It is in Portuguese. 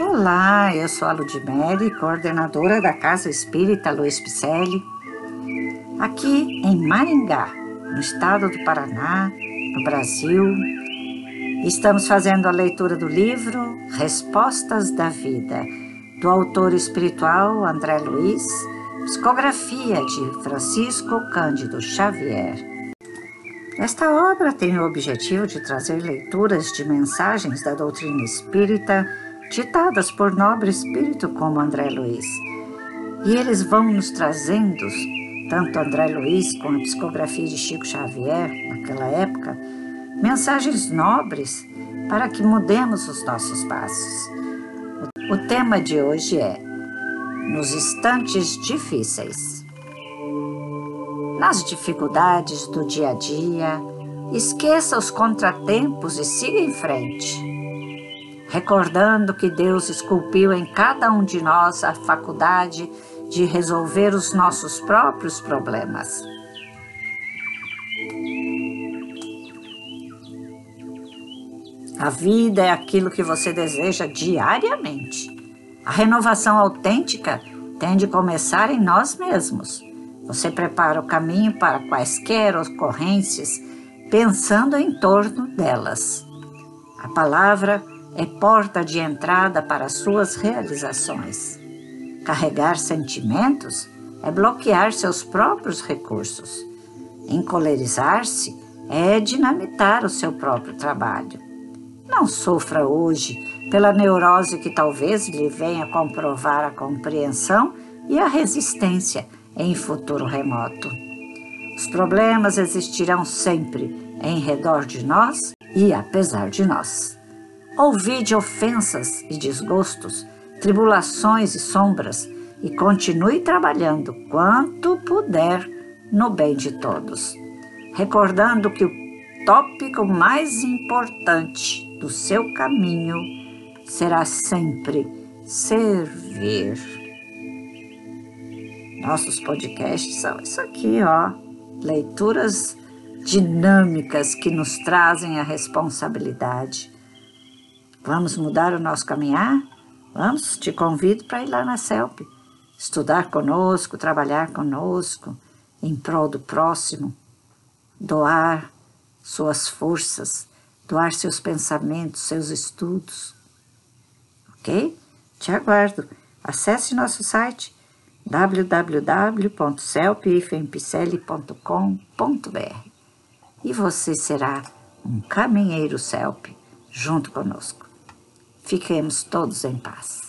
Olá, eu sou a Ludmere, coordenadora da Casa Espírita Luiz Picelli, aqui em Maringá, no estado do Paraná, no Brasil. Estamos fazendo a leitura do livro Respostas da Vida, do autor espiritual André Luiz, psicografia de Francisco Cândido Xavier. Esta obra tem o objetivo de trazer leituras de mensagens da doutrina espírita ditadas por nobre espírito como André Luiz. E eles vão nos trazendo, tanto André Luiz com a psicografia de Chico Xavier, naquela época, mensagens nobres para que mudemos os nossos passos. O tema de hoje é Nos instantes difíceis. Nas dificuldades do dia a dia, esqueça os contratempos e siga em frente recordando que Deus esculpiu em cada um de nós a faculdade de resolver os nossos próprios problemas. A vida é aquilo que você deseja diariamente. A renovação autêntica tem de começar em nós mesmos. Você prepara o caminho para quaisquer ocorrências, pensando em torno delas. A palavra é porta de entrada para suas realizações. Carregar sentimentos é bloquear seus próprios recursos. Encolerizar-se é dinamitar o seu próprio trabalho. Não sofra hoje pela neurose que talvez lhe venha comprovar a compreensão e a resistência em futuro remoto. Os problemas existirão sempre em redor de nós e apesar de nós. Ouvide ofensas e desgostos, tribulações e sombras, e continue trabalhando quanto puder no bem de todos. Recordando que o tópico mais importante do seu caminho será sempre servir. Nossos podcasts são isso aqui, ó. Leituras dinâmicas que nos trazem a responsabilidade Vamos mudar o nosso caminhar? Vamos, te convido para ir lá na CELP, estudar conosco, trabalhar conosco, em prol do próximo, doar suas forças, doar seus pensamentos, seus estudos. Ok? Te aguardo. Acesse nosso site www.celpifempicele.com.br e você será um caminheiro CELP junto conosco. Fiquemos todos em paz.